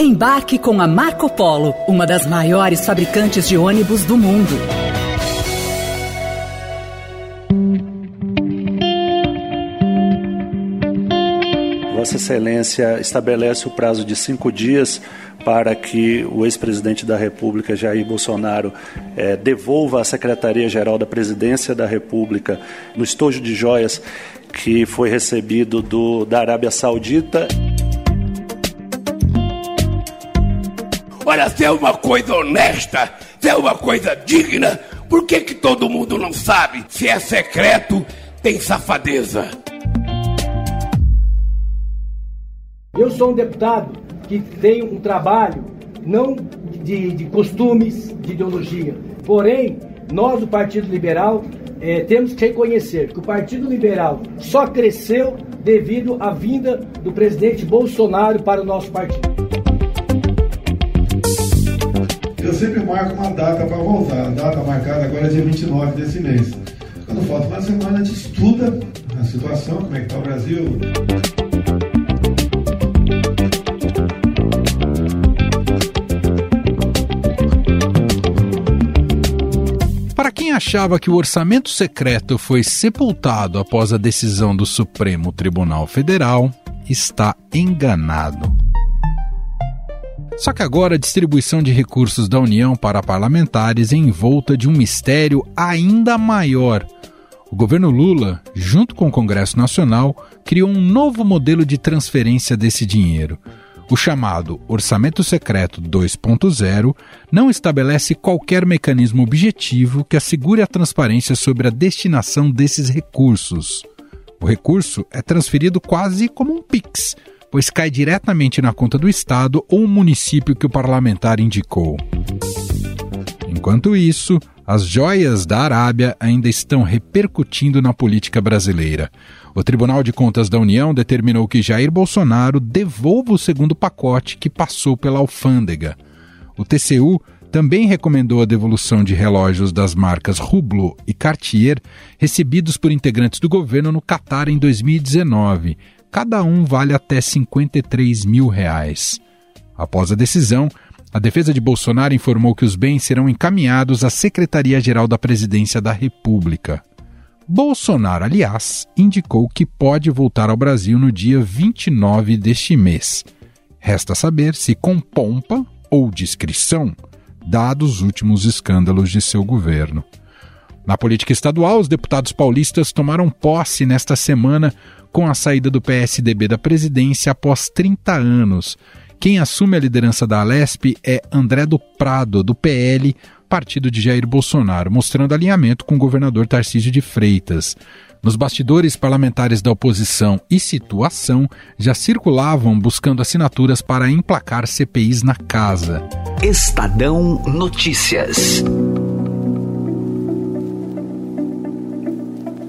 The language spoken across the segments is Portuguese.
Embarque com a Marco Polo, uma das maiores fabricantes de ônibus do mundo. Vossa Excelência estabelece o prazo de cinco dias para que o ex-presidente da República, Jair Bolsonaro, eh, devolva à Secretaria-Geral da Presidência da República, no estojo de joias que foi recebido do, da Arábia Saudita. Olha, se é uma coisa honesta, se é uma coisa digna, por que, que todo mundo não sabe? Se é secreto, tem safadeza. Eu sou um deputado que tem um trabalho não de, de costumes, de ideologia. Porém, nós, do Partido Liberal, eh, temos que reconhecer que o Partido Liberal só cresceu devido à vinda do presidente Bolsonaro para o nosso partido. Eu sempre marco uma data para voltar. A data marcada agora é dia 29 desse mês. Quando falta uma semana, a gente estuda a situação, como é que está o Brasil. Para quem achava que o orçamento secreto foi sepultado após a decisão do Supremo Tribunal Federal, está enganado. Só que agora a distribuição de recursos da União para parlamentares é envolta de um mistério ainda maior. O governo Lula, junto com o Congresso Nacional, criou um novo modelo de transferência desse dinheiro. O chamado Orçamento Secreto 2.0 não estabelece qualquer mecanismo objetivo que assegure a transparência sobre a destinação desses recursos. O recurso é transferido quase como um PIX, pois cai diretamente na conta do Estado ou município que o parlamentar indicou. Enquanto isso, as joias da Arábia ainda estão repercutindo na política brasileira. O Tribunal de Contas da União determinou que Jair Bolsonaro devolva o segundo pacote que passou pela alfândega. O TCU também recomendou a devolução de relógios das marcas Hublot e Cartier recebidos por integrantes do governo no Catar em 2019. Cada um vale até 53 mil reais. Após a decisão, a defesa de Bolsonaro informou que os bens serão encaminhados à Secretaria-Geral da Presidência da República. Bolsonaro, aliás, indicou que pode voltar ao Brasil no dia 29 deste mês. Resta saber se com pompa ou discrição, dados os últimos escândalos de seu governo. Na política estadual, os deputados paulistas tomaram posse nesta semana com a saída do PSDB da presidência após 30 anos. Quem assume a liderança da Alesp é André do Prado, do PL, partido de Jair Bolsonaro, mostrando alinhamento com o governador Tarcísio de Freitas. Nos bastidores parlamentares da oposição e situação já circulavam buscando assinaturas para emplacar CPIs na casa. Estadão Notícias.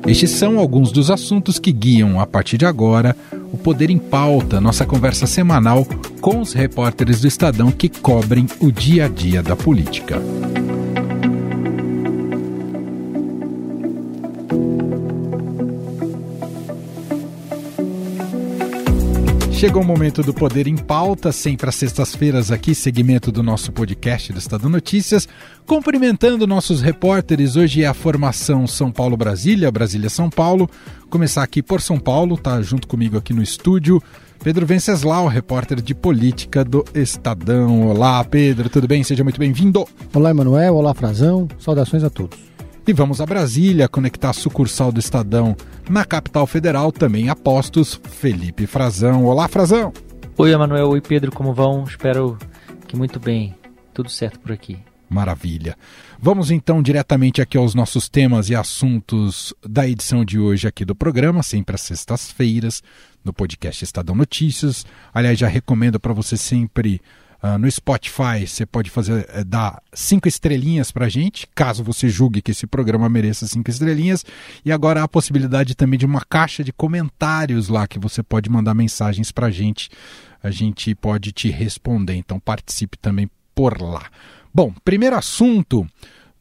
Estes são alguns dos assuntos que guiam, a partir de agora, o Poder em Pauta, nossa conversa semanal com os repórteres do Estadão que cobrem o dia a dia da política. Chegou o momento do Poder em Pauta, sempre às sextas-feiras aqui, segmento do nosso podcast do Estado Notícias. Cumprimentando nossos repórteres, hoje é a formação São Paulo-Brasília, Brasília-São Paulo. Começar aqui por São Paulo, tá junto comigo aqui no estúdio. Pedro Venceslau, repórter de política do Estadão. Olá, Pedro, tudo bem? Seja muito bem-vindo. Olá, Emanuel. Olá, Frazão. Saudações a todos. E vamos a Brasília conectar a sucursal do Estadão na capital federal, também a postos, Felipe Frazão. Olá, Frazão. Oi, Emanuel. Oi, Pedro. Como vão? Espero que muito bem. Tudo certo por aqui. Maravilha. Vamos então diretamente aqui aos nossos temas e assuntos da edição de hoje aqui do programa, sempre às sextas-feiras, no podcast Estadão Notícias. Aliás, já recomendo para você sempre Uh, no Spotify você pode fazer é, dar cinco estrelinhas para gente, caso você julgue que esse programa mereça cinco estrelinhas. E agora há a possibilidade também de uma caixa de comentários lá que você pode mandar mensagens para gente. A gente pode te responder, então participe também por lá. Bom, primeiro assunto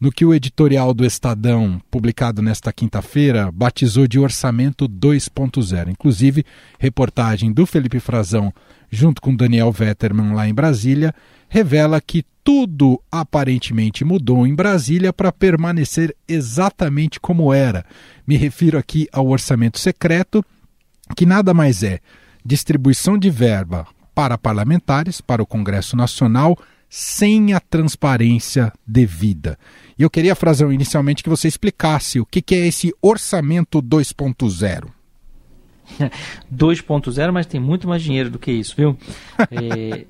no que o editorial do Estadão, publicado nesta quinta-feira, batizou de Orçamento 2.0. Inclusive, reportagem do Felipe Frazão junto com Daniel Vetterman lá em Brasília, revela que tudo aparentemente mudou em Brasília para permanecer exatamente como era. Me refiro aqui ao orçamento secreto, que nada mais é distribuição de verba para parlamentares, para o Congresso Nacional, sem a transparência devida. E eu queria, Frazão, inicialmente que você explicasse o que, que é esse orçamento 2.0. 2.0, mas tem muito mais dinheiro do que isso, viu? é,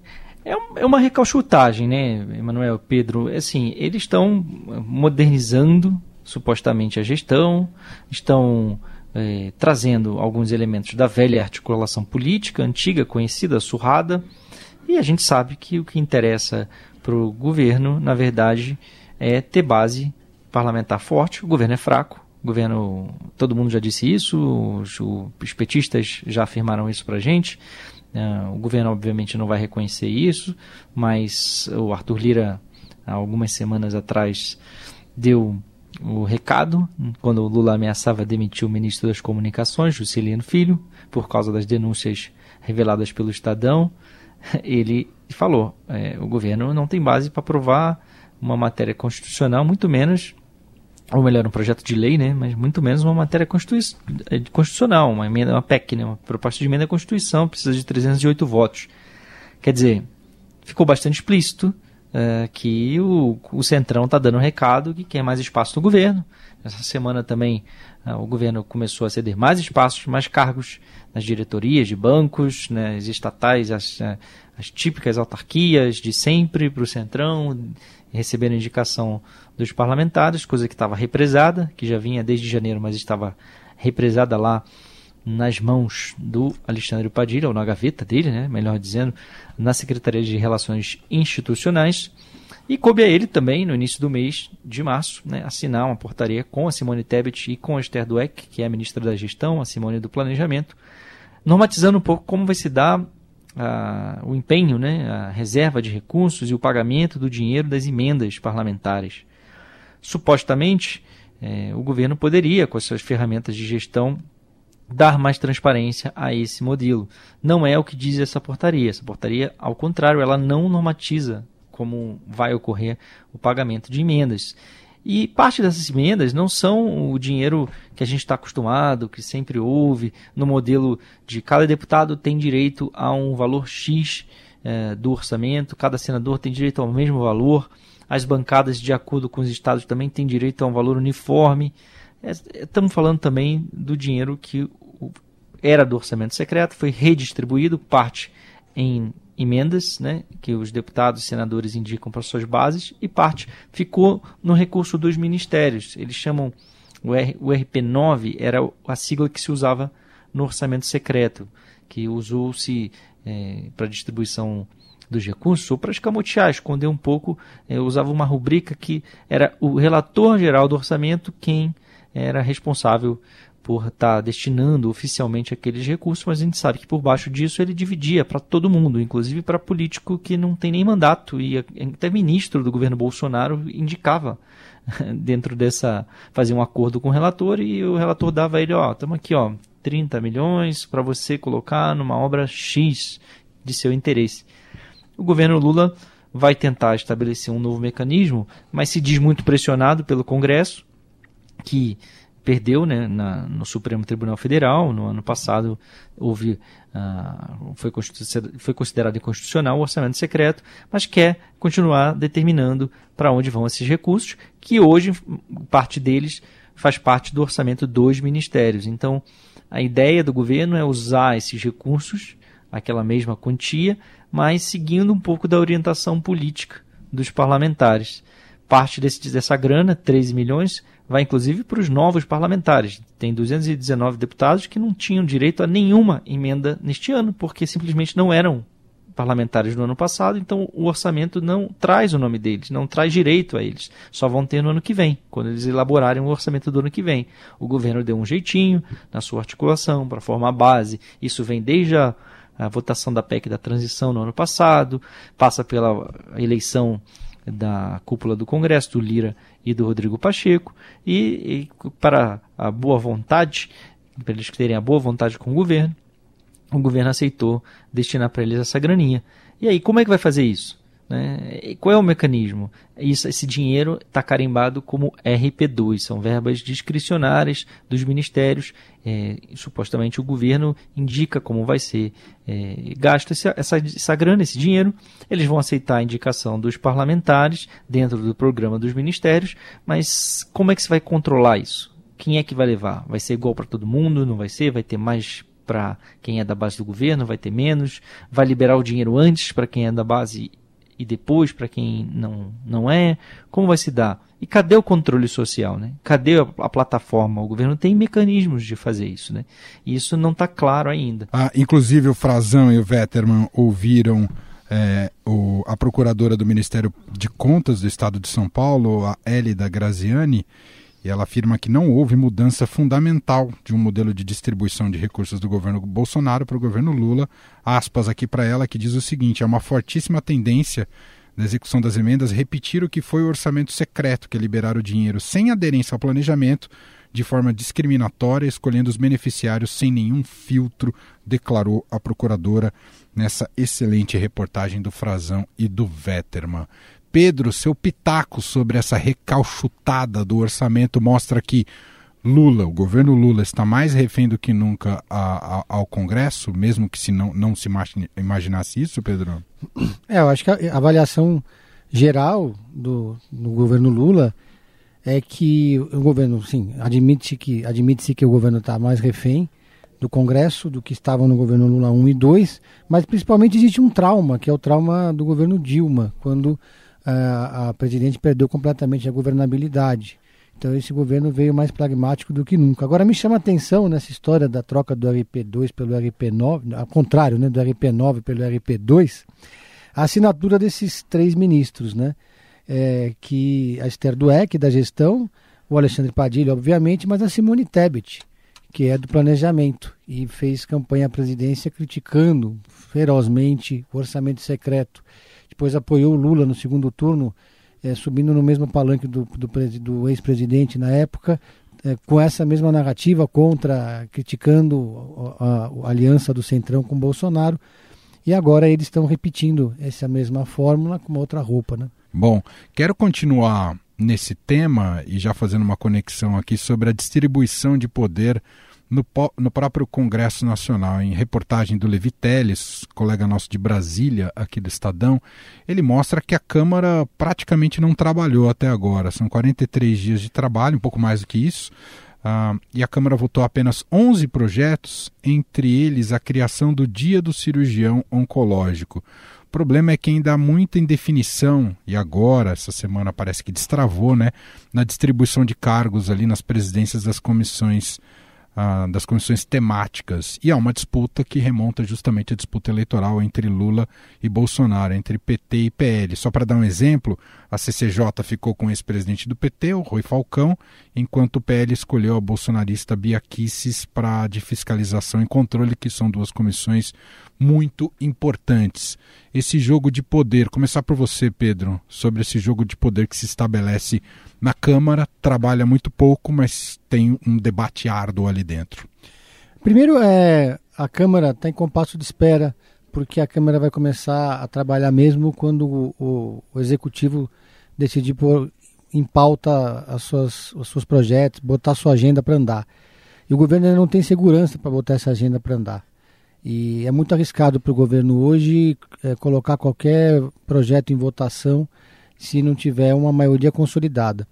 é, uma recalchutagem, né, Emanuel, Pedro? Assim, eles estão modernizando supostamente a gestão, estão é, trazendo alguns elementos da velha articulação política, antiga, conhecida, surrada, e a gente sabe que o que interessa para o governo, na verdade, é ter base parlamentar forte. O governo é fraco, governo, todo mundo já disse isso, os, os petistas já afirmaram isso para a gente. Uh, o governo, obviamente, não vai reconhecer isso, mas o Arthur Lira, há algumas semanas atrás, deu o recado quando o Lula ameaçava demitir o ministro das Comunicações, Juscelino Filho, por causa das denúncias reveladas pelo Estadão. Ele falou: é, o governo não tem base para aprovar uma matéria constitucional, muito menos, ou melhor, um projeto de lei, né, mas muito menos uma matéria é, constitucional, uma emenda, uma PEC, né, uma proposta de emenda à Constituição, precisa de 308 votos. Quer dizer, ficou bastante explícito é, que o, o Centrão está dando um recado que quer mais espaço no governo. Essa semana também é, o governo começou a ceder mais espaços, mais cargos nas diretorias de bancos, né, estatais, as, as típicas autarquias de sempre para o Centrão, recebendo indicação dos parlamentares, coisa que estava represada, que já vinha desde janeiro, mas estava represada lá nas mãos do Alexandre Padilha, ou na gaveta dele, né, melhor dizendo, na Secretaria de Relações Institucionais. E coube a ele também, no início do mês de março, né, assinar uma portaria com a Simone Tebet e com a Esther Dweck, que é a ministra da Gestão, a Simone do Planejamento, normatizando um pouco como vai se dar a, o empenho, né, a reserva de recursos e o pagamento do dinheiro das emendas parlamentares. Supostamente, é, o governo poderia, com as suas ferramentas de gestão, dar mais transparência a esse modelo. Não é o que diz essa portaria. Essa portaria, ao contrário, ela não normatiza como vai ocorrer o pagamento de emendas. E parte dessas emendas não são o dinheiro que a gente está acostumado, que sempre houve, no modelo de cada deputado tem direito a um valor X é, do orçamento, cada senador tem direito ao mesmo valor, as bancadas, de acordo com os estados, também têm direito a um valor uniforme. É, estamos falando também do dinheiro que era do orçamento secreto, foi redistribuído, parte em emendas né, que os deputados e senadores indicam para suas bases e parte ficou no recurso dos ministérios. Eles chamam o, R, o RP9 era a sigla que se usava no orçamento secreto, que usou-se é, para distribuição dos recursos ou para escamotear, esconder um pouco, é, usava uma rubrica que era o relator geral do orçamento quem era responsável por estar tá destinando oficialmente aqueles recursos, mas a gente sabe que por baixo disso ele dividia para todo mundo, inclusive para político que não tem nem mandato e até ministro do governo Bolsonaro indicava dentro dessa fazer um acordo com o relator e o relator dava a ele, ó, estamos aqui, ó, 30 milhões para você colocar numa obra X de seu interesse. O governo Lula vai tentar estabelecer um novo mecanismo, mas se diz muito pressionado pelo Congresso, que perdeu né, na, no Supremo Tribunal Federal. No ano passado houve, uh, foi, foi considerado inconstitucional o orçamento secreto, mas quer continuar determinando para onde vão esses recursos, que hoje parte deles faz parte do orçamento dos ministérios. Então, a ideia do governo é usar esses recursos, aquela mesma quantia, mas seguindo um pouco da orientação política dos parlamentares. Parte desse, dessa grana, 13 milhões, vai inclusive para os novos parlamentares. Tem 219 deputados que não tinham direito a nenhuma emenda neste ano, porque simplesmente não eram parlamentares no ano passado, então o orçamento não traz o nome deles, não traz direito a eles. Só vão ter no ano que vem, quando eles elaborarem o orçamento do ano que vem. O governo deu um jeitinho na sua articulação para formar base. Isso vem desde a, a votação da PEC da transição no ano passado, passa pela eleição da cúpula do Congresso, do Lira e do Rodrigo Pacheco, e, e para a boa vontade, para eles terem a boa vontade com o governo, o governo aceitou destinar para eles essa graninha. E aí, como é que vai fazer isso? Né? E qual é o mecanismo? Isso, esse dinheiro está carimbado como RP2, são verbas discricionárias dos ministérios. É, supostamente o governo indica como vai ser é, gasto essa, essa, essa grana, esse dinheiro. Eles vão aceitar a indicação dos parlamentares dentro do programa dos ministérios, mas como é que se vai controlar isso? Quem é que vai levar? Vai ser igual para todo mundo? Não vai ser? Vai ter mais para quem é da base do governo? Vai ter menos? Vai liberar o dinheiro antes para quem é da base e depois para quem não, não é? Como vai se dar? E cadê o controle social? Né? Cadê a, a plataforma? O governo tem mecanismos de fazer isso. Né? E isso não está claro ainda. Ah, inclusive o Frazão e o Vetterman ouviram é, o, a procuradora do Ministério de Contas do Estado de São Paulo, a Elida Graziani, e ela afirma que não houve mudança fundamental de um modelo de distribuição de recursos do governo Bolsonaro para o governo Lula. Aspas aqui para ela que diz o seguinte: é uma fortíssima tendência da execução das emendas repetir o que foi o orçamento secreto, que é liberar o dinheiro sem aderência ao planejamento, de forma discriminatória, escolhendo os beneficiários sem nenhum filtro, declarou a procuradora nessa excelente reportagem do Frazão e do Vetterman. Pedro, seu pitaco sobre essa recalchutada do orçamento mostra que Lula, o governo Lula, está mais refém do que nunca a, a, ao Congresso, mesmo que se não, não se imaginasse isso, Pedro? É, eu acho que a avaliação geral do, do governo Lula é que o governo, sim, admite que admite-se que o governo está mais refém do Congresso do que estava no governo Lula 1 e 2, mas principalmente existe um trauma, que é o trauma do governo Dilma, quando a, a presidente perdeu completamente a governabilidade. Então esse governo veio mais pragmático do que nunca. Agora me chama a atenção nessa história da troca do RP2 pelo RP9, ao contrário, né, do RP9 pelo RP2, a assinatura desses três ministros, né? É, que a Esther Dueck, da gestão, o Alexandre Padilha, obviamente, mas a Simone Tebet, que é do planejamento, e fez campanha à presidência criticando ferozmente o orçamento secreto depois apoiou o Lula no segundo turno, é, subindo no mesmo palanque do, do, do ex-presidente na época, é, com essa mesma narrativa contra, criticando a, a, a, aliança do Centrão com Bolsonaro. E agora eles estão repetindo essa mesma fórmula com uma outra roupa. Né? Bom, quero continuar nesse tema e já fazendo uma conexão aqui sobre a distribuição de poder no, no próprio Congresso Nacional. Em reportagem do Levi Teles, colega nosso de Brasília, aqui do Estadão, ele mostra que a Câmara praticamente não trabalhou até agora. São 43 dias de trabalho, um pouco mais do que isso. Uh, e a Câmara votou apenas 11 projetos, entre eles a criação do Dia do Cirurgião Oncológico. O problema é que ainda há muita indefinição, e agora, essa semana parece que destravou, né, na distribuição de cargos ali nas presidências das comissões ah, das comissões temáticas. E há uma disputa que remonta justamente à disputa eleitoral entre Lula e Bolsonaro, entre PT e PL. Só para dar um exemplo, a CCJ ficou com o ex-presidente do PT, o Rui Falcão, enquanto o PL escolheu a bolsonarista Bia Kicis para de fiscalização e controle, que são duas comissões muito importantes. Esse jogo de poder, começar por você, Pedro, sobre esse jogo de poder que se estabelece na Câmara, trabalha muito pouco, mas tem um debate árduo ali dentro. Primeiro, é, a Câmara está em compasso de espera, porque a Câmara vai começar a trabalhar mesmo quando o, o, o Executivo decidir pôr em pauta as suas, os seus projetos, botar sua agenda para andar. E o governo ainda não tem segurança para botar essa agenda para andar. E é muito arriscado para o governo hoje é, colocar qualquer projeto em votação se não tiver uma maioria consolidada.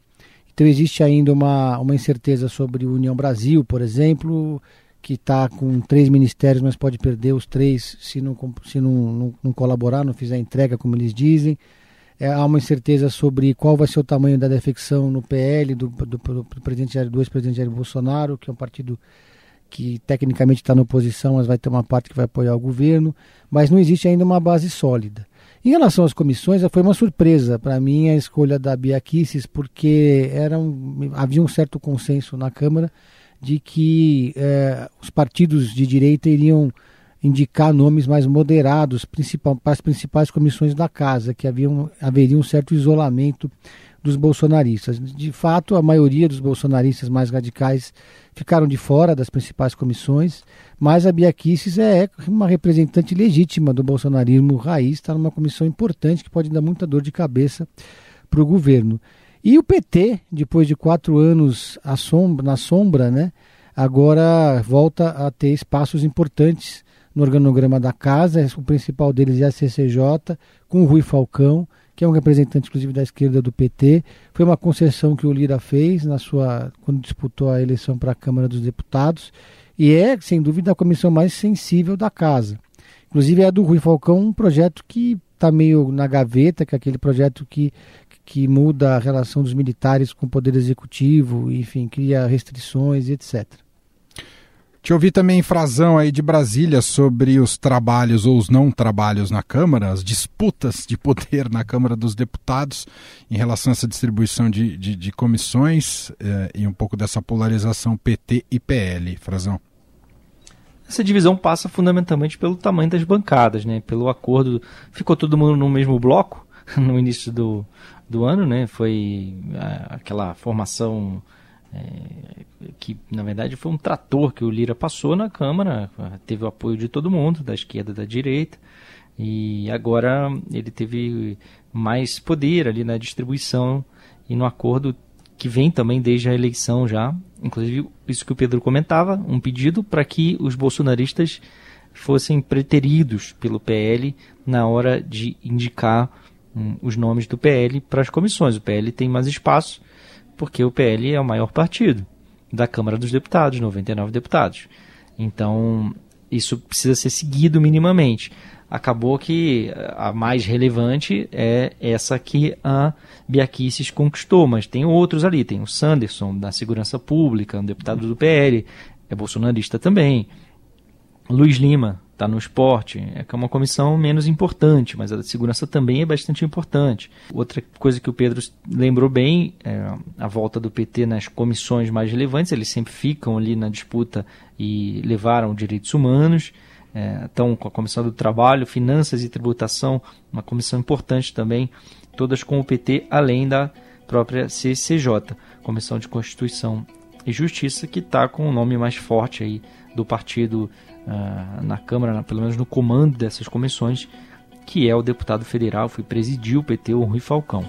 Então existe ainda uma, uma incerteza sobre União Brasil, por exemplo, que está com três ministérios, mas pode perder os três se não, se não, não, não colaborar, não fizer entrega, como eles dizem. É, há uma incerteza sobre qual vai ser o tamanho da defecção no PL do, do, do, do presidente do ex-presidente Jair Bolsonaro, que é um partido que tecnicamente está na oposição, mas vai ter uma parte que vai apoiar o governo, mas não existe ainda uma base sólida. Em relação às comissões, foi uma surpresa para mim a escolha da Bia Kicis, porque era um, havia um certo consenso na Câmara de que eh, os partidos de direita iriam indicar nomes mais moderados para as principais comissões da casa, que havia um, haveria um certo isolamento dos bolsonaristas. De fato, a maioria dos bolsonaristas mais radicais ficaram de fora das principais comissões, mas a Bia Kicis é uma representante legítima do bolsonarismo raiz, está numa comissão importante que pode dar muita dor de cabeça para o governo. E o PT, depois de quatro anos sombra, na sombra, né, agora volta a ter espaços importantes no organograma da casa. O principal deles é a CCJ, com o Rui Falcão, que é um representante, inclusive, da esquerda do PT. Foi uma concessão que o Lira fez na sua quando disputou a eleição para a Câmara dos Deputados e é, sem dúvida, a comissão mais sensível da casa. Inclusive, é a do Rui Falcão, um projeto que está meio na gaveta, que é aquele projeto que, que muda a relação dos militares com o poder executivo, enfim, cria restrições, etc. Te ouvi também Frazão aí de Brasília sobre os trabalhos ou os não trabalhos na Câmara, as disputas de poder na Câmara dos Deputados em relação a essa distribuição de, de, de comissões eh, e um pouco dessa polarização PT e PL. Frazão. Essa divisão passa fundamentalmente pelo tamanho das bancadas, né? pelo acordo. Ficou todo mundo no mesmo bloco no início do, do ano, né? foi aquela formação é, que na verdade foi um trator que o Lira passou na Câmara, teve o apoio de todo mundo, da esquerda da direita, e agora ele teve mais poder ali na distribuição e no acordo que vem também desde a eleição já, inclusive isso que o Pedro comentava, um pedido para que os bolsonaristas fossem preteridos pelo PL na hora de indicar um, os nomes do PL para as comissões. O PL tem mais espaço porque o PL é o maior partido da Câmara dos Deputados, 99 deputados. Então, isso precisa ser seguido minimamente. Acabou que a mais relevante é essa que a Biaquices conquistou, mas tem outros ali. Tem o Sanderson, da Segurança Pública, um deputado do PL, é bolsonarista também. Luiz Lima, está no esporte, é que é uma comissão menos importante, mas a da segurança também é bastante importante. Outra coisa que o Pedro lembrou bem é a volta do PT nas comissões mais relevantes, eles sempre ficam ali na disputa e levaram direitos humanos. É, estão com a Comissão do Trabalho, Finanças e Tributação, uma comissão importante também, todas com o PT, além da própria CCJ, Comissão de Constituição e Justiça, que está com o nome mais forte aí do partido uh, na Câmara, pelo menos no comando dessas comissões, que é o deputado federal, foi presidir o PT, o Rui Falcão.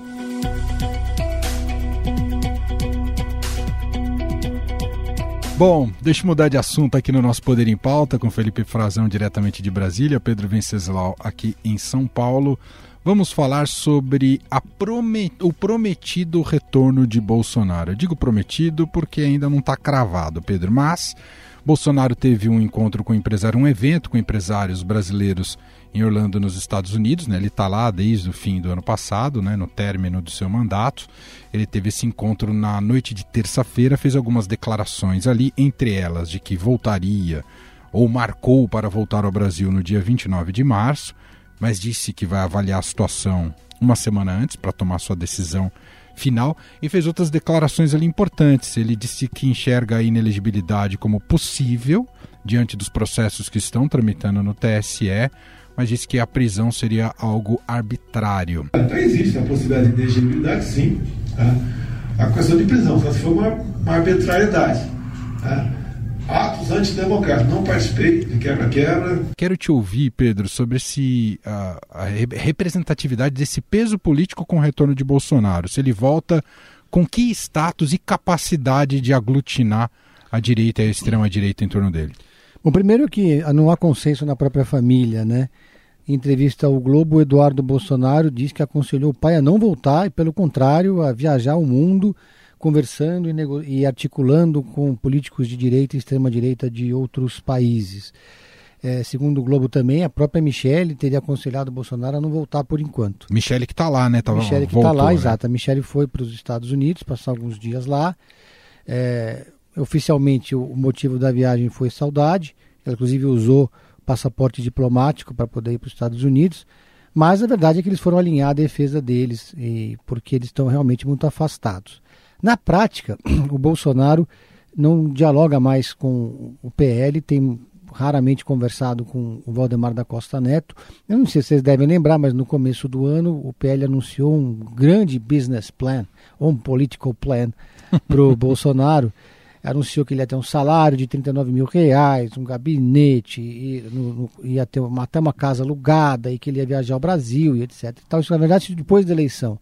Bom, deixa eu mudar de assunto aqui no nosso Poder em Pauta, com Felipe Frazão diretamente de Brasília, Pedro Venceslau aqui em São Paulo. Vamos falar sobre promet... o prometido retorno de Bolsonaro. Eu digo prometido porque ainda não está cravado, Pedro, mas Bolsonaro teve um encontro com empresário, um evento com empresários brasileiros em Orlando, nos Estados Unidos. Né? Ele está lá desde o fim do ano passado, né? no término do seu mandato. Ele teve esse encontro na noite de terça-feira, fez algumas declarações ali, entre elas de que voltaria ou marcou para voltar ao Brasil no dia 29 de março, mas disse que vai avaliar a situação uma semana antes para tomar sua decisão final e fez outras declarações ali importantes. Ele disse que enxerga a inelegibilidade como possível diante dos processos que estão tramitando no TSE, mas disse que a prisão seria algo arbitrário. Então existe a possibilidade de inelegibilidade, sim. Tá? A questão de prisão, só se for uma, uma arbitrariedade. Tá? Atos antidemocráticos. Não participei de quebra-quebra. Quero te ouvir, Pedro, sobre esse, a, a representatividade desse peso político com o retorno de Bolsonaro. Se ele volta com que status e capacidade de aglutinar a direita e a extrema-direita em torno dele? Bom, primeiro que não há consenso na própria família, né? Em entrevista ao Globo, Eduardo Bolsonaro diz que aconselhou o pai a não voltar e, pelo contrário, a viajar o mundo conversando e, e articulando com políticos de direita e extrema-direita de outros países. É, segundo o Globo também, a própria Michelle teria aconselhado o Bolsonaro a não voltar por enquanto. Michelle que está lá, né? Tava, Michelle que está lá, né? exato. A Michelle foi para os Estados Unidos, passar alguns dias lá. É, oficialmente, o motivo da viagem foi saudade. Ela, inclusive, usou passaporte diplomático para poder ir para os Estados Unidos. Mas a verdade é que eles foram alinhar a defesa deles, e, porque eles estão realmente muito afastados. Na prática, o Bolsonaro não dialoga mais com o PL, tem raramente conversado com o Valdemar da Costa Neto. Eu não sei se vocês devem lembrar, mas no começo do ano o PL anunciou um grande business plan, ou um political plan, para o Bolsonaro. Anunciou que ele ia ter um salário de 39 mil reais, um gabinete, e, no, no, ia ter uma, até uma casa alugada, e que ele ia viajar ao Brasil, e etc. Então, isso, na verdade, depois da eleição.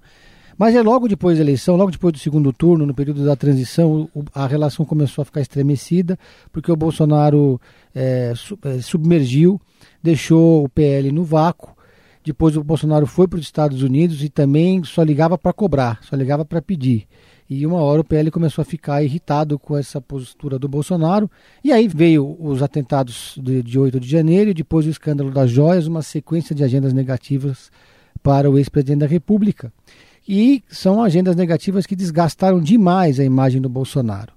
Mas é logo depois da eleição, logo depois do segundo turno, no período da transição, a relação começou a ficar estremecida, porque o Bolsonaro é, é, submergiu, deixou o PL no vácuo. Depois o Bolsonaro foi para os Estados Unidos e também só ligava para cobrar, só ligava para pedir. E uma hora o PL começou a ficar irritado com essa postura do Bolsonaro. E aí veio os atentados de, de 8 de janeiro, e depois o escândalo das joias, uma sequência de agendas negativas para o ex-presidente da República e são agendas negativas que desgastaram demais a imagem do Bolsonaro.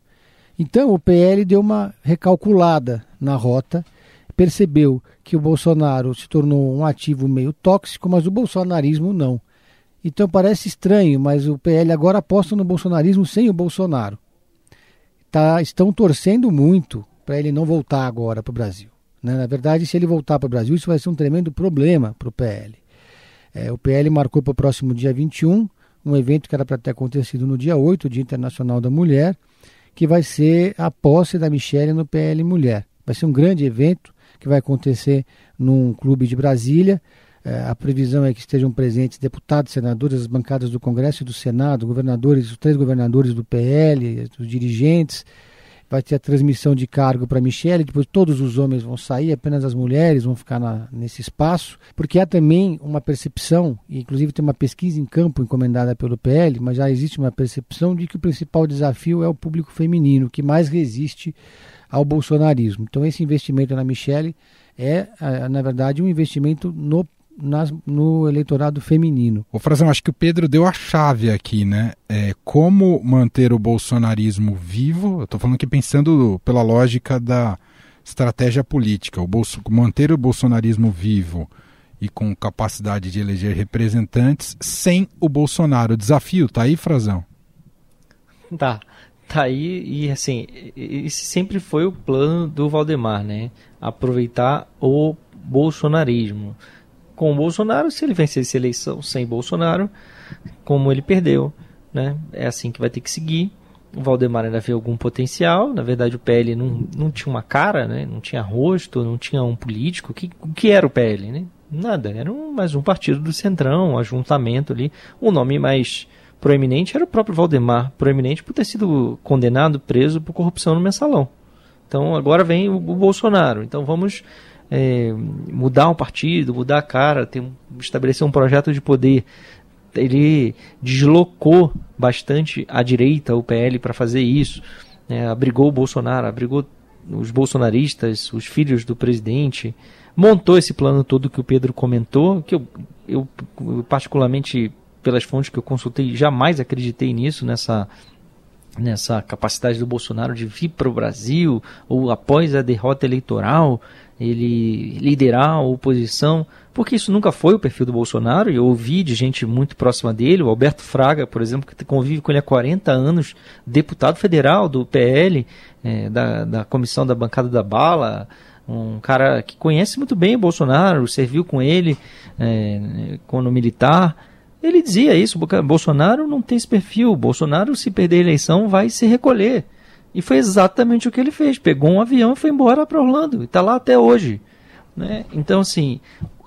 Então o PL deu uma recalculada na rota, percebeu que o Bolsonaro se tornou um ativo meio tóxico, mas o bolsonarismo não. Então parece estranho, mas o PL agora aposta no bolsonarismo sem o Bolsonaro. Tá, estão torcendo muito para ele não voltar agora para o Brasil. Né? Na verdade, se ele voltar para o Brasil, isso vai ser um tremendo problema para o PL. É, o PL marcou para o próximo dia 21 um evento que era para ter acontecido no dia 8, Dia Internacional da Mulher, que vai ser a posse da Michelle no PL Mulher. Vai ser um grande evento que vai acontecer num clube de Brasília. É, a previsão é que estejam presentes deputados, senadores, as bancadas do Congresso e do Senado, governadores, os três governadores do PL, os dirigentes, vai ter a transmissão de cargo para Michele, depois todos os homens vão sair, apenas as mulheres vão ficar na, nesse espaço, porque há também uma percepção, e inclusive tem uma pesquisa em campo encomendada pelo PL, mas já existe uma percepção de que o principal desafio é o público feminino, que mais resiste ao bolsonarismo. Então esse investimento na Michele é, na verdade, um investimento no nas, no eleitorado feminino. O Frazão, acho que o Pedro deu a chave aqui, né? É, como manter o bolsonarismo vivo? Eu estou falando aqui pensando pela lógica da estratégia política. O bolso, manter o bolsonarismo vivo e com capacidade de eleger representantes sem o Bolsonaro. O desafio tá aí, Frazão? Tá. Tá aí, e assim, esse sempre foi o plano do Valdemar, né? Aproveitar o bolsonarismo com o Bolsonaro, se ele vencesse a eleição sem Bolsonaro, como ele perdeu, né? É assim que vai ter que seguir. O Valdemar ainda vê algum potencial. Na verdade, o PL não, não tinha uma cara, né? não tinha rosto, não tinha um político. O que, o que era o PL? Né? Nada. Era um, mais um partido do Centrão, um ajuntamento ali. O nome mais proeminente era o próprio Valdemar, proeminente por ter sido condenado, preso por corrupção no mensalão. Então agora vem o, o Bolsonaro. Então vamos é, mudar um partido, mudar a cara, ter, estabelecer um projeto de poder. Ele deslocou bastante a direita, o PL, para fazer isso. É, abrigou o Bolsonaro, abrigou os bolsonaristas, os filhos do presidente, montou esse plano todo que o Pedro comentou, que eu, eu particularmente pelas fontes que eu consultei jamais acreditei nisso, nessa nessa capacidade do Bolsonaro de vir para o Brasil ou após a derrota eleitoral ele liderar a oposição, porque isso nunca foi o perfil do Bolsonaro, e eu ouvi de gente muito próxima dele, o Alberto Fraga, por exemplo, que convive com ele há 40 anos, deputado federal do PL, é, da, da comissão da bancada da bala, um cara que conhece muito bem o Bolsonaro, serviu com ele é, quando militar, ele dizia isso, Bolsonaro não tem esse perfil, Bolsonaro se perder a eleição vai se recolher. E foi exatamente o que ele fez. Pegou um avião e foi embora para Orlando. E está lá até hoje. Né? Então, assim,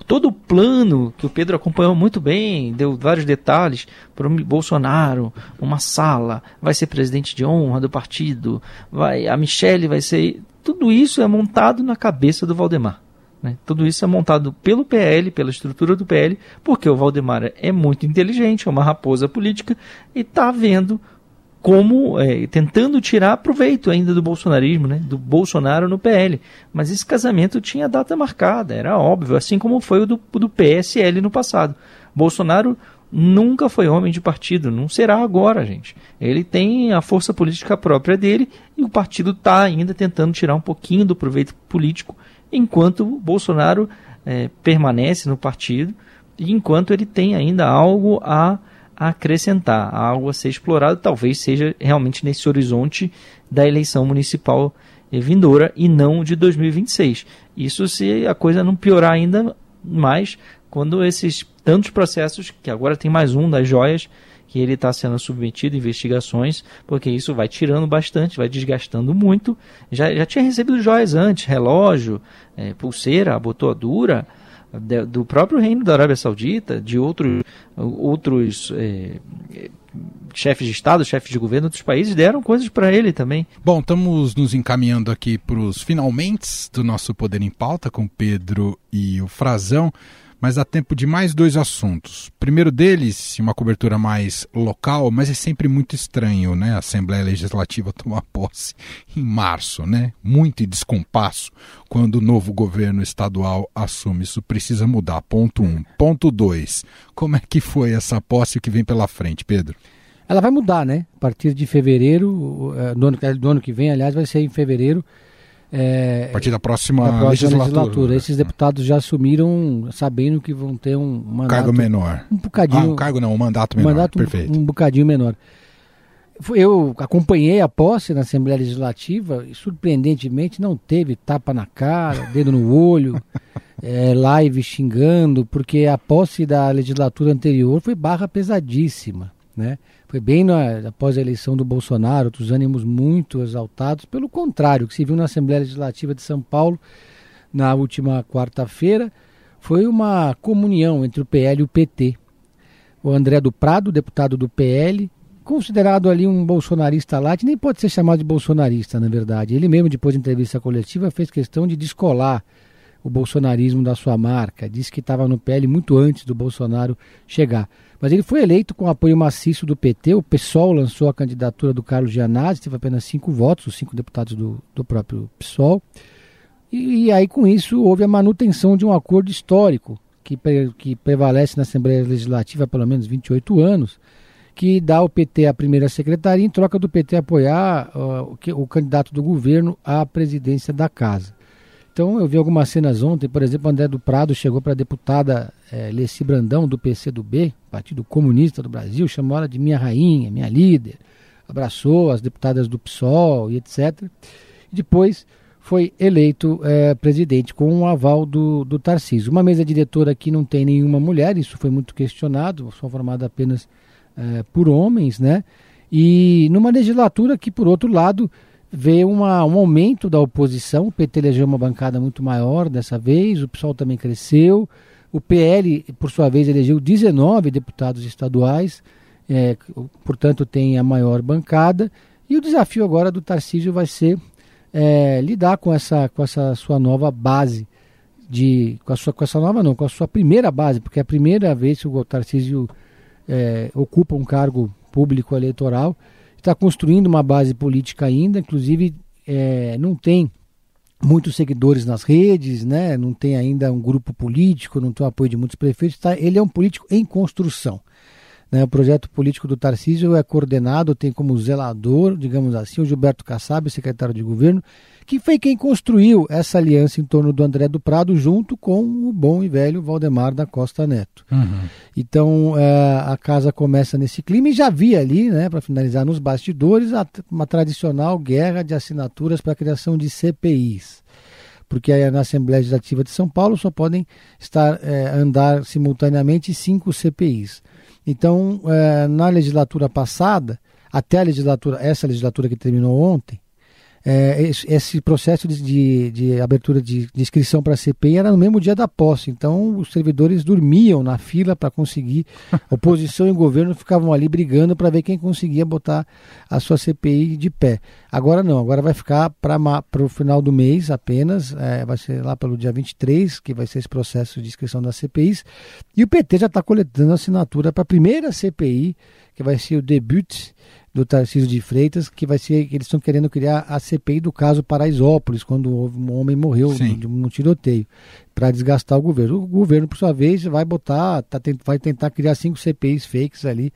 todo o plano que o Pedro acompanhou muito bem, deu vários detalhes para o Bolsonaro, uma sala, vai ser presidente de honra do partido, vai, a Michelle vai ser. Tudo isso é montado na cabeça do Valdemar. Né? Tudo isso é montado pelo PL, pela estrutura do PL, porque o Valdemar é muito inteligente, é uma raposa política e está vendo como é, tentando tirar proveito ainda do bolsonarismo, né, do Bolsonaro no PL. Mas esse casamento tinha data marcada, era óbvio, assim como foi o do, do PSL no passado. Bolsonaro nunca foi homem de partido, não será agora, gente. Ele tem a força política própria dele e o partido está ainda tentando tirar um pouquinho do proveito político, enquanto Bolsonaro é, permanece no partido e enquanto ele tem ainda algo a acrescentar, algo a ser explorado, talvez seja realmente nesse horizonte da eleição municipal vindoura e não de 2026. Isso se a coisa não piorar ainda mais quando esses tantos processos, que agora tem mais um das joias, que ele está sendo submetido a investigações, porque isso vai tirando bastante, vai desgastando muito. Já, já tinha recebido joias antes, relógio, é, pulseira, abotoadura, de, do próprio reino da Arábia Saudita, de outros, é, chefes de Estado, chefes de governo outros países deram coisas para ele também. Bom, estamos nos encaminhando aqui para os finalmente do nosso Poder em Pauta com Pedro e o Frazão mas dá tempo de mais dois assuntos. Primeiro deles, uma cobertura mais local, mas é sempre muito estranho, né? A Assembleia Legislativa tomar posse em março, né? Muito descompasso quando o novo governo estadual assume. Isso precisa mudar. Ponto um. Ponto dois. Como é que foi essa posse que vem pela frente, Pedro? Ela vai mudar, né? A partir de fevereiro, no ano, no ano que vem, aliás, vai ser em fevereiro é, a partir da próxima, da próxima legislatura. legislatura. Esses deputados já assumiram sabendo que vão ter um mandato, cargo menor. Um bocadinho. Ah, um cargo não, um mandato menor. Um mandato Perfeito. Um, um bocadinho menor. Eu acompanhei a posse na Assembleia Legislativa e, surpreendentemente, não teve tapa na cara, dedo no olho, é, live xingando, porque a posse da legislatura anterior foi barra pesadíssima, né? Foi bem na, após a eleição do Bolsonaro, os ânimos muito exaltados. Pelo contrário, o que se viu na Assembleia Legislativa de São Paulo na última quarta-feira foi uma comunhão entre o PL e o PT. O André do Prado, deputado do PL, considerado ali um bolsonarista light, nem pode ser chamado de bolsonarista, na verdade. Ele mesmo, depois de entrevista coletiva, fez questão de descolar o bolsonarismo da sua marca. Disse que estava no PL muito antes do Bolsonaro chegar. Mas ele foi eleito com apoio maciço do PT. O PSOL lançou a candidatura do Carlos Gianazzi, teve apenas cinco votos, os cinco deputados do, do próprio PSOL. E, e, aí, com isso, houve a manutenção de um acordo histórico que, que prevalece na Assembleia Legislativa há pelo menos 28 anos, que dá ao PT a primeira secretaria em troca do PT apoiar uh, o, o candidato do governo à presidência da casa. Então eu vi algumas cenas ontem, por exemplo, André do Prado chegou para a deputada é, Leci Brandão do PCdoB, Partido Comunista do Brasil, chamou ela de minha rainha, minha líder, abraçou as deputadas do PSOL e etc. E depois foi eleito é, presidente com o aval do, do Tarcísio. Uma mesa diretora que não tem nenhuma mulher, isso foi muito questionado, são formadas apenas é, por homens, né? E numa legislatura que, por outro lado, vê uma, um aumento da oposição. O PT elegeu uma bancada muito maior dessa vez, o PSOL também cresceu. O PL, por sua vez, elegeu 19 deputados estaduais, é, portanto, tem a maior bancada. E o desafio agora do Tarcísio vai ser é, lidar com essa, com essa sua nova base. De, com, a sua, com essa nova não, com a sua primeira base, porque é a primeira vez que o Tarcísio é, ocupa um cargo público eleitoral está construindo uma base política ainda, inclusive é, não tem muitos seguidores nas redes, né? não tem ainda um grupo político, não tem o apoio de muitos prefeitos, tá? ele é um político em construção. Né? O projeto político do Tarcísio é coordenado, tem como zelador, digamos assim, o Gilberto Kassab, secretário de governo, que foi quem construiu essa aliança em torno do André do Prado, junto com o bom e velho Valdemar da Costa Neto. Uhum. Então é, a casa começa nesse clima e já havia ali, né, para finalizar nos bastidores, uma tradicional guerra de assinaturas para a criação de CPIs. Porque na Assembleia Legislativa de São Paulo só podem estar é, andar simultaneamente cinco CPIs. Então, é, na legislatura passada, até a legislatura, essa legislatura que terminou ontem, é, esse processo de, de, de abertura de, de inscrição para a CPI era no mesmo dia da posse. Então, os servidores dormiam na fila para conseguir. Oposição e governo ficavam ali brigando para ver quem conseguia botar a sua CPI de pé. Agora não, agora vai ficar para o final do mês apenas. É, vai ser lá pelo dia 23, que vai ser esse processo de inscrição das CPIs. E o PT já está coletando assinatura para a primeira CPI, que vai ser o debut do Tarcísio de Freitas, que vai ser, eles estão querendo criar a CPI do caso Paraisópolis, quando um homem morreu de um tiroteio, para desgastar o governo. O governo, por sua vez, vai botar, tá, vai tentar criar cinco CPIs fakes ali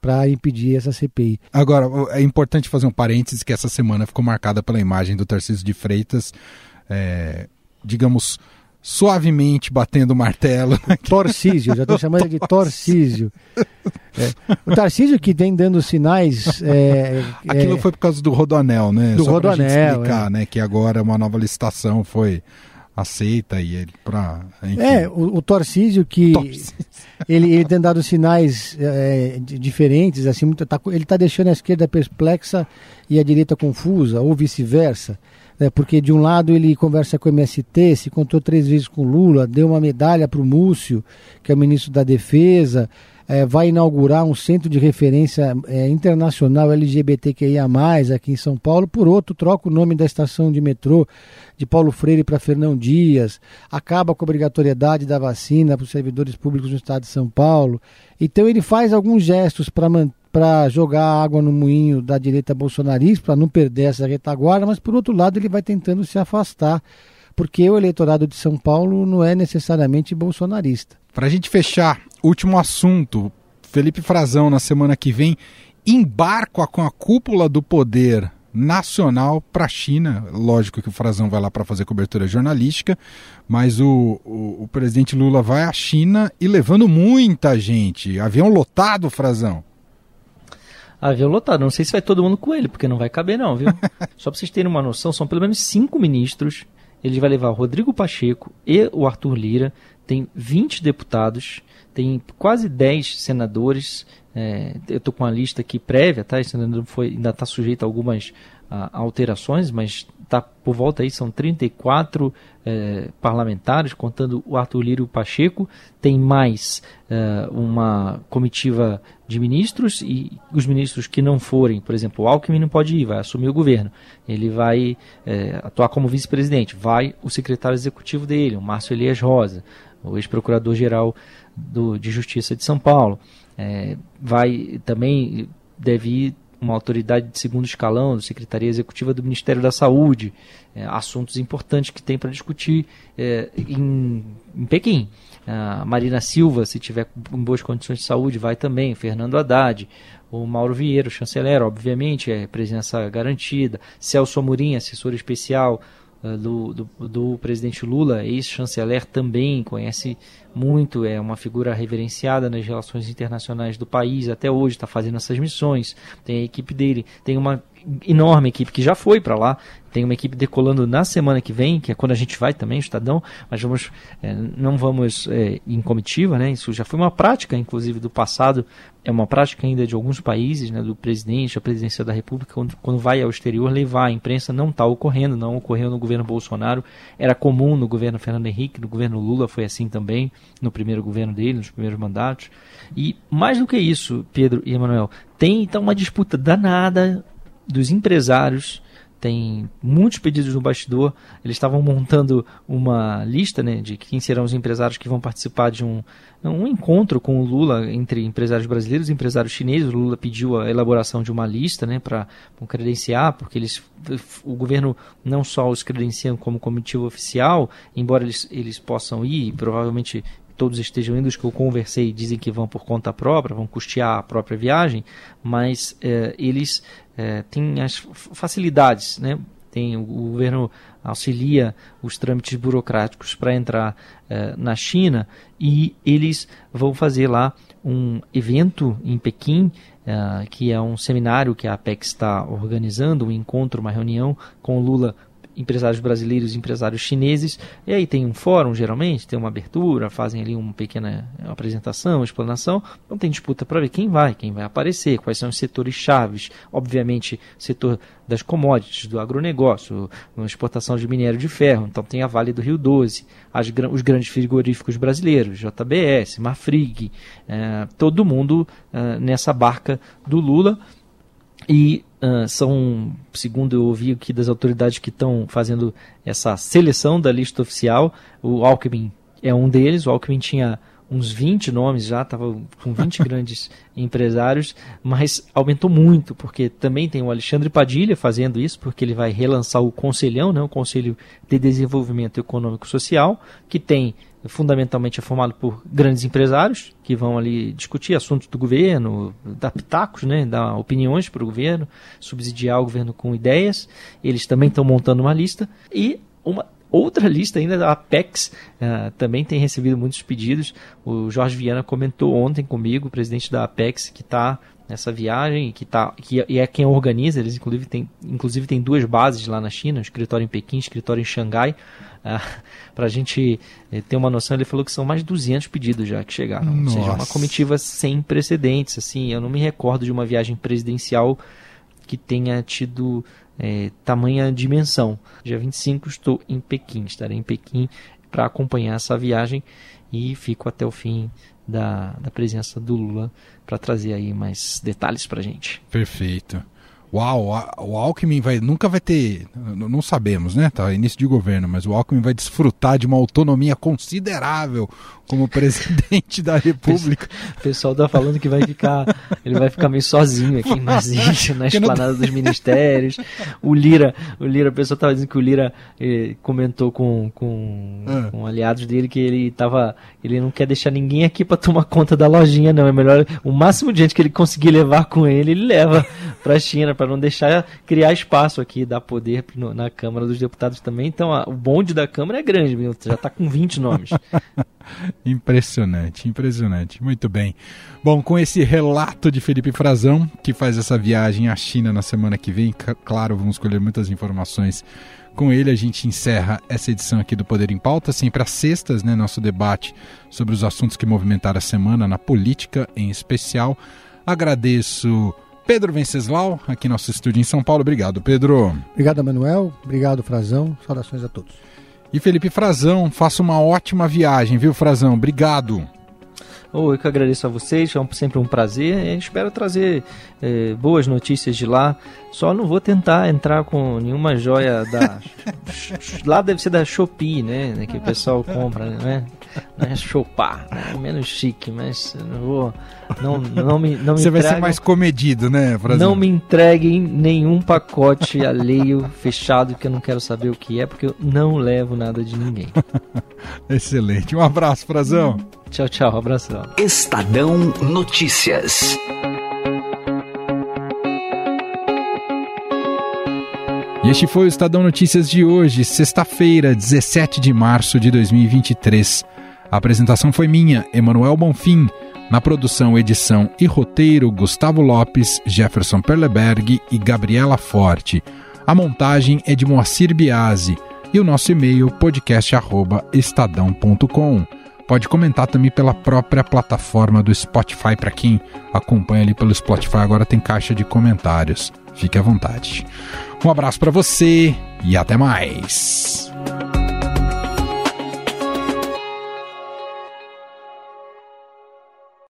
para impedir essa CPI. Agora, é importante fazer um parênteses que essa semana ficou marcada pela imagem do Tarcísio de Freitas, é, digamos, suavemente batendo o martelo. Torcísio, já estou chamando de Torcísio. É. O Tarcísio que vem dando sinais. É, Aquilo é, foi por causa do Rodoanel, né? Do Só Rodoanel. explicar, é. né? Que agora uma nova licitação foi aceita e ele para. É, o, o Torcísio que. Torcísio. Ele, ele tem dado sinais é, diferentes, assim, muito, tá, ele está deixando a esquerda perplexa e a direita confusa, ou vice-versa. Né, porque de um lado ele conversa com o MST, se encontrou três vezes com Lula, deu uma medalha para o Múcio, que é o ministro da Defesa, é, vai inaugurar um centro de referência é, internacional LGBTQIA, aqui em São Paulo. Por outro, troca o nome da estação de metrô de Paulo Freire para Fernão Dias, acaba com a obrigatoriedade da vacina para os servidores públicos no estado de São Paulo. Então, ele faz alguns gestos para para jogar água no moinho da direita bolsonarista, para não perder essa retaguarda, mas por outro lado ele vai tentando se afastar, porque o eleitorado de São Paulo não é necessariamente bolsonarista. Para a gente fechar, último assunto. Felipe Frazão, na semana que vem, embarca com a cúpula do poder nacional para a China. Lógico que o Frazão vai lá para fazer cobertura jornalística, mas o, o, o, presidente Lula vai à China e levando muita gente. Avião lotado, Frazão. Avião lotado. Não sei se vai todo mundo com ele, porque não vai caber, não, viu? Só para vocês terem uma noção, são pelo menos cinco ministros. Ele vai levar o Rodrigo Pacheco e o Arthur Lira. Tem 20 deputados, tem quase 10 senadores. É, eu estou com a lista aqui prévia, tá? Esse ainda, foi, ainda está sujeito a algumas a, alterações, mas está por volta aí, são 34 é, parlamentares, contando o Arthur Lira e o Pacheco. Tem mais é, uma comitiva de ministros e os ministros que não forem, por exemplo, o Alckmin não pode ir, vai assumir o governo. Ele vai é, atuar como vice-presidente. Vai o secretário executivo dele, o Márcio Elias Rosa, o ex-procurador-geral de Justiça de São Paulo. Vai também deve ir uma autoridade de segundo escalão, da Secretaria Executiva do Ministério da Saúde, é, assuntos importantes que tem para discutir é, em, em, Pequim. A Marina Silva, se tiver em boas condições de saúde, vai também. Fernando Haddad, o Mauro Vieira, o chanceler, obviamente, é presença garantida. Celso Amorim, assessor especial uh, do, do, do presidente Lula, ex-chanceler, também conhece muito, é uma figura reverenciada nas relações internacionais do país, até hoje está fazendo essas missões. Tem a equipe dele, tem uma enorme equipe que já foi para lá. Tem uma equipe decolando na semana que vem, que é quando a gente vai também, o Estadão, mas vamos, é, não vamos é, em comitiva, né? Isso já foi uma prática, inclusive, do passado, é uma prática ainda de alguns países, né? Do presidente, a presidência da República, quando, quando vai ao exterior, levar a imprensa, não está ocorrendo, não ocorreu no governo Bolsonaro, era comum no governo Fernando Henrique, no governo Lula foi assim também, no primeiro governo dele, nos primeiros mandatos. E mais do que isso, Pedro e Emanuel, tem então uma disputa danada dos empresários tem muitos pedidos no bastidor. Eles estavam montando uma lista né, de quem serão os empresários que vão participar de um, um encontro com o Lula entre empresários brasileiros e empresários chineses. O Lula pediu a elaboração de uma lista né, para credenciar, porque eles, o governo não só os credenciam como comitiva oficial, embora eles, eles possam ir, provavelmente todos estejam indo, os que eu conversei dizem que vão por conta própria, vão custear a própria viagem, mas é, eles é, têm as facilidades, né? Tem, o governo auxilia os trâmites burocráticos para entrar é, na China e eles vão fazer lá um evento em Pequim, é, que é um seminário que a APEC está organizando, um encontro, uma reunião com Lula empresários brasileiros e empresários chineses. E aí tem um fórum, geralmente, tem uma abertura, fazem ali uma pequena apresentação, explanação. Então tem disputa para ver quem vai, quem vai aparecer, quais são os setores chaves. Obviamente, setor das commodities, do agronegócio, exportação de minério de ferro. Então tem a Vale do Rio 12, as, os grandes frigoríficos brasileiros, JBS, Marfrig, é, todo mundo é, nessa barca do Lula. E uh, são, segundo eu ouvi aqui das autoridades que estão fazendo essa seleção da lista oficial, o Alckmin é um deles. O Alckmin tinha uns 20 nomes já, estava com 20 grandes empresários, mas aumentou muito, porque também tem o Alexandre Padilha fazendo isso, porque ele vai relançar o Conselhão, né, o Conselho de Desenvolvimento Econômico Social, que tem fundamentalmente é formado por grandes empresários que vão ali discutir assuntos do governo, dar pitacos, né, dar opiniões para o governo, subsidiar o governo com ideias. Eles também estão montando uma lista e uma outra lista ainda da Apex uh, também tem recebido muitos pedidos. O Jorge Viana comentou ontem comigo, o presidente da Apex, que está nessa viagem que tá que e é quem organiza eles inclusive tem inclusive tem duas bases lá na China um escritório em Pequim um escritório em Xangai ah, para a gente eh, ter uma noção ele falou que são mais de 200 pedidos já que chegaram Nossa. ou seja uma comitiva sem precedentes assim eu não me recordo de uma viagem presidencial que tenha tido é, tamanha dimensão. Dia 25 estou em Pequim, estarei em Pequim para acompanhar essa viagem e fico até o fim da, da presença do Lula para trazer aí mais detalhes para gente. Perfeito. Uau, o Alckmin vai, nunca vai ter, não sabemos, né? Tá início de governo, mas o Alckmin vai desfrutar de uma autonomia considerável como presidente da República. O pessoal tá falando que vai ficar, ele vai ficar meio sozinho aqui em Brasília, na esplanada dos ministérios. O Lira, o Lira, o pessoal tava dizendo que o Lira eh, comentou com, com, ah. com, aliados dele que ele tava, ele não quer deixar ninguém aqui para tomar conta da lojinha, não. É melhor o máximo de gente que ele conseguir levar com ele, ele leva para a China para não deixar criar espaço aqui, dar poder no, na Câmara dos Deputados também. Então, a, o bonde da Câmara é grande, já está com 20 nomes. impressionante, impressionante. Muito bem. Bom, com esse relato de Felipe Frazão, que faz essa viagem à China na semana que vem, claro, vamos colher muitas informações com ele. A gente encerra essa edição aqui do Poder em Pauta, sempre às sextas, né? Nosso debate sobre os assuntos que movimentaram a semana na política em especial. Agradeço Pedro Venceslau, aqui no nosso estúdio em São Paulo. Obrigado, Pedro. Obrigado, Manuel. Obrigado, Frazão. Saudações a todos. E Felipe Frazão, faça uma ótima viagem, viu, Frazão? Obrigado. Oh, eu que agradeço a vocês, é sempre um prazer. espero trazer eh, boas notícias de lá. Só não vou tentar entrar com nenhuma joia da. lá deve ser da Shopee, né? Que o pessoal compra, né? Não é Chopar, né? menos chique, mas não vou. Não, não me, não me Você vai ser mais comedido, né? Brasil? Não me entreguem nenhum pacote alheio fechado que eu não quero saber o que é, porque eu não levo nada de ninguém. Excelente. Um abraço, Frazão. Tchau, tchau. Abração. Estadão Notícias. E este foi o Estadão Notícias de hoje, sexta-feira, 17 de março de 2023. A apresentação foi minha, Emanuel Bonfim. Na produção, edição e roteiro, Gustavo Lopes, Jefferson Perleberg e Gabriela Forte. A montagem é de Moacir Biasi e o nosso e-mail podcast@estadão.com. Pode comentar também pela própria plataforma do Spotify para quem acompanha ali pelo Spotify. Agora tem caixa de comentários. Fique à vontade. Um abraço para você e até mais.